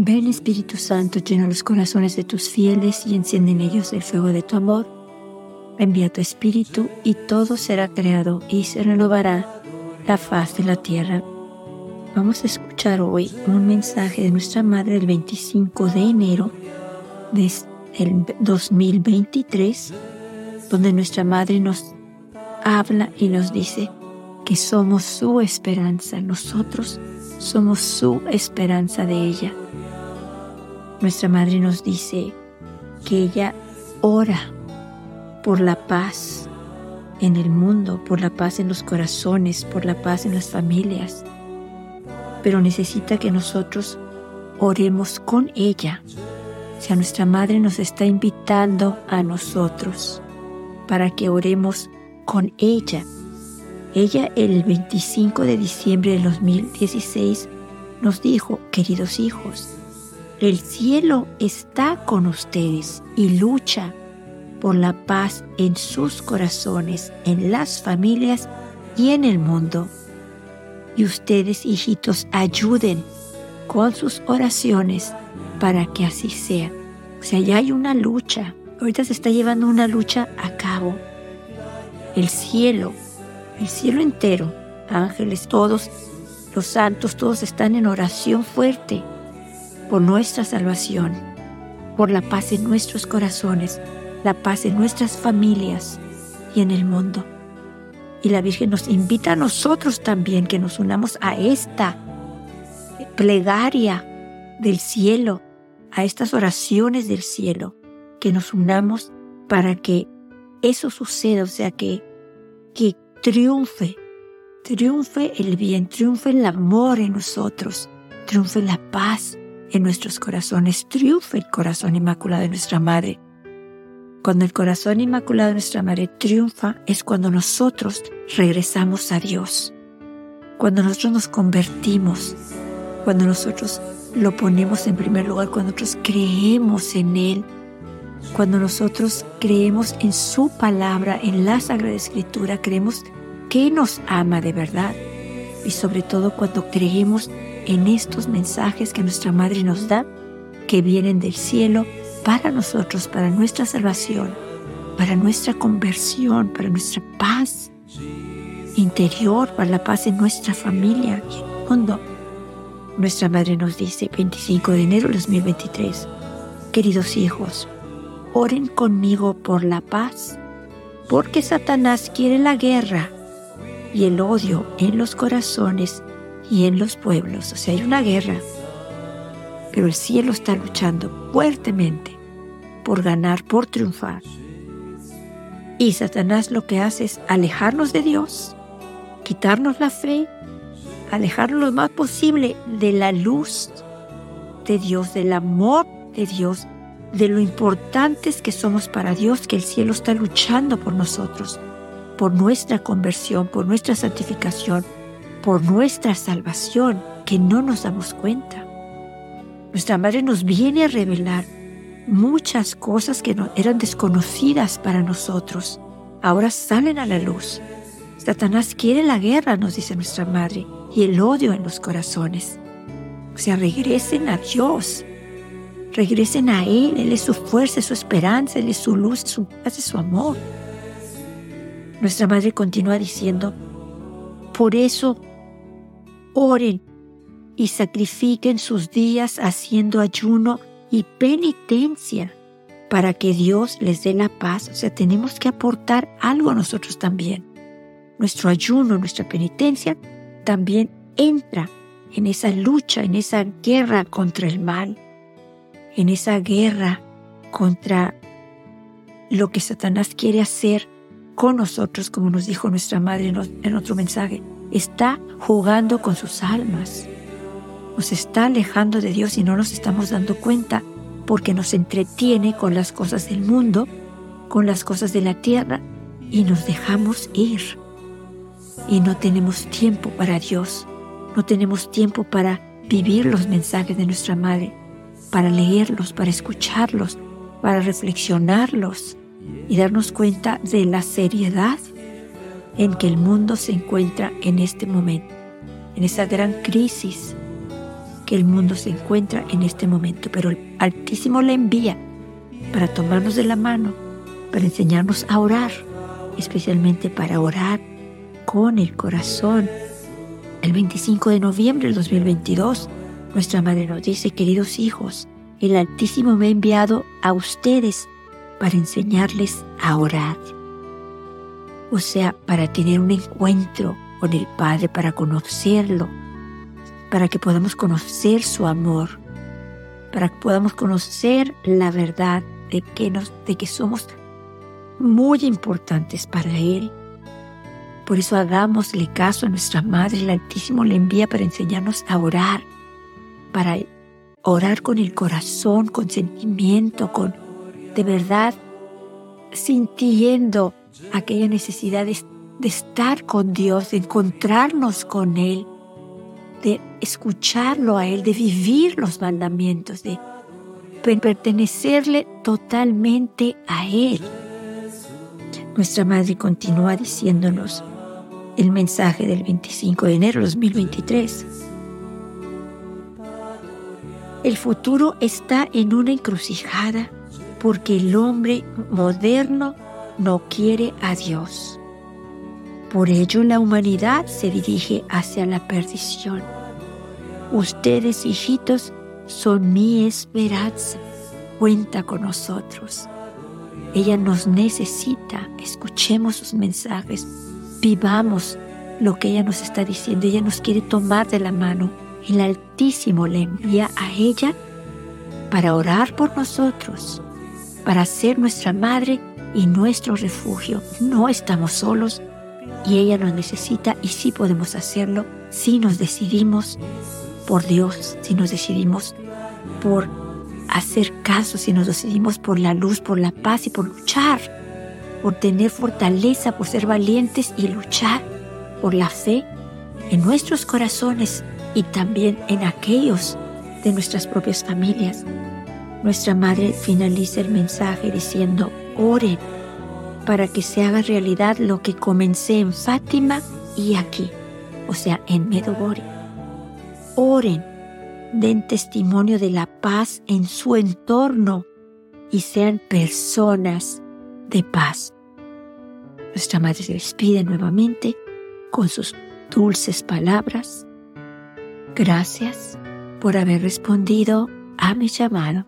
Ven Espíritu Santo, llena los corazones de tus fieles y enciende en ellos el fuego de tu amor. Envía tu Espíritu y todo será creado y se renovará la faz de la tierra. Vamos a escuchar hoy un mensaje de nuestra Madre el 25 de enero del 2023, donde nuestra Madre nos habla y nos dice que somos su esperanza, nosotros somos su esperanza de ella. Nuestra madre nos dice que ella ora por la paz en el mundo, por la paz en los corazones, por la paz en las familias, pero necesita que nosotros oremos con ella. O sea, nuestra madre nos está invitando a nosotros para que oremos con ella. Ella el 25 de diciembre de 2016 nos dijo, queridos hijos, el cielo está con ustedes y lucha por la paz en sus corazones, en las familias y en el mundo. Y ustedes, hijitos, ayuden con sus oraciones para que así sea. O sea, ya hay una lucha. Ahorita se está llevando una lucha a cabo. El cielo, el cielo entero, ángeles, todos, los santos, todos están en oración fuerte por nuestra salvación, por la paz en nuestros corazones, la paz en nuestras familias y en el mundo. Y la Virgen nos invita a nosotros también que nos unamos a esta plegaria del cielo, a estas oraciones del cielo, que nos unamos para que eso suceda, o sea, que, que triunfe, triunfe el bien, triunfe el amor en nosotros, triunfe la paz, en nuestros corazones, triunfe el corazón inmaculado de nuestra Madre. Cuando el corazón inmaculado de nuestra Madre triunfa es cuando nosotros regresamos a Dios, cuando nosotros nos convertimos, cuando nosotros lo ponemos en primer lugar, cuando nosotros creemos en Él, cuando nosotros creemos en su palabra, en la Sagrada Escritura, creemos que nos ama de verdad. Y sobre todo cuando creemos en estos mensajes que nuestra Madre nos da, que vienen del cielo para nosotros, para nuestra salvación, para nuestra conversión, para nuestra paz interior, para la paz en nuestra familia y en el mundo. Nuestra Madre nos dice, 25 de enero de 2023, queridos hijos, oren conmigo por la paz, porque Satanás quiere la guerra y el odio en los corazones y en los pueblos. O sea, hay una guerra, pero el cielo está luchando fuertemente por ganar, por triunfar. Y Satanás lo que hace es alejarnos de Dios, quitarnos la fe, alejarnos lo más posible de la luz de Dios, del amor de Dios, de lo importantes que somos para Dios, que el cielo está luchando por nosotros, por nuestra conversión, por nuestra santificación, por nuestra salvación que no nos damos cuenta. Nuestra Madre nos viene a revelar muchas cosas que no, eran desconocidas para nosotros. Ahora salen a la luz. Satanás quiere la guerra, nos dice nuestra Madre, y el odio en los corazones. O sea, regresen a Dios. Regresen a Él. Él es su fuerza, su esperanza, Él es su luz, su paz, su amor. Nuestra Madre continúa diciendo, por eso oren y sacrifiquen sus días haciendo ayuno y penitencia para que Dios les dé la paz. O sea, tenemos que aportar algo a nosotros también. Nuestro ayuno, nuestra penitencia también entra en esa lucha, en esa guerra contra el mal, en esa guerra contra lo que Satanás quiere hacer con nosotros, como nos dijo nuestra madre en otro mensaje está jugando con sus almas. Nos está alejando de Dios y no nos estamos dando cuenta porque nos entretiene con las cosas del mundo, con las cosas de la tierra y nos dejamos ir. Y no tenemos tiempo para Dios, no tenemos tiempo para vivir los mensajes de nuestra Madre, para leerlos, para escucharlos, para reflexionarlos y darnos cuenta de la seriedad en que el mundo se encuentra en este momento, en esa gran crisis que el mundo se encuentra en este momento, pero el Altísimo la envía para tomarnos de la mano, para enseñarnos a orar, especialmente para orar con el corazón. El 25 de noviembre del 2022, nuestra madre nos dice, queridos hijos, el Altísimo me ha enviado a ustedes para enseñarles a orar. O sea, para tener un encuentro con el Padre, para conocerlo, para que podamos conocer su amor, para que podamos conocer la verdad de que, nos, de que somos muy importantes para Él. Por eso hagámosle caso a nuestra Madre, el Altísimo le envía para enseñarnos a orar, para orar con el corazón, con sentimiento, con de verdad sintiendo aquella necesidad de, de estar con Dios, de encontrarnos con Él, de escucharlo a Él, de vivir los mandamientos, de pertenecerle totalmente a Él. Nuestra Madre continúa diciéndonos el mensaje del 25 de enero de 2023. El futuro está en una encrucijada porque el hombre moderno no quiere a Dios. Por ello la humanidad se dirige hacia la perdición. Ustedes, hijitos, son mi esperanza. Cuenta con nosotros. Ella nos necesita. Escuchemos sus mensajes. Vivamos lo que ella nos está diciendo. Ella nos quiere tomar de la mano. El Altísimo le envía a ella para orar por nosotros, para ser nuestra madre y nuestro refugio. No estamos solos y ella nos necesita y sí podemos hacerlo si nos decidimos por Dios, si nos decidimos por hacer caso, si nos decidimos por la luz, por la paz y por luchar, por tener fortaleza, por ser valientes y luchar por la fe en nuestros corazones y también en aquellos de nuestras propias familias. Nuestra madre finaliza el mensaje diciendo, oren para que se haga realidad lo que comencé en Fátima y aquí, o sea, en Medogori oren, den testimonio de la paz en su entorno y sean personas de paz. Nuestra Madre se despide nuevamente con sus dulces palabras. Gracias por haber respondido a mi llamado.